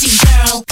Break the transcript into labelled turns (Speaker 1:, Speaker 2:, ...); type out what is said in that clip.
Speaker 1: Sexy girl.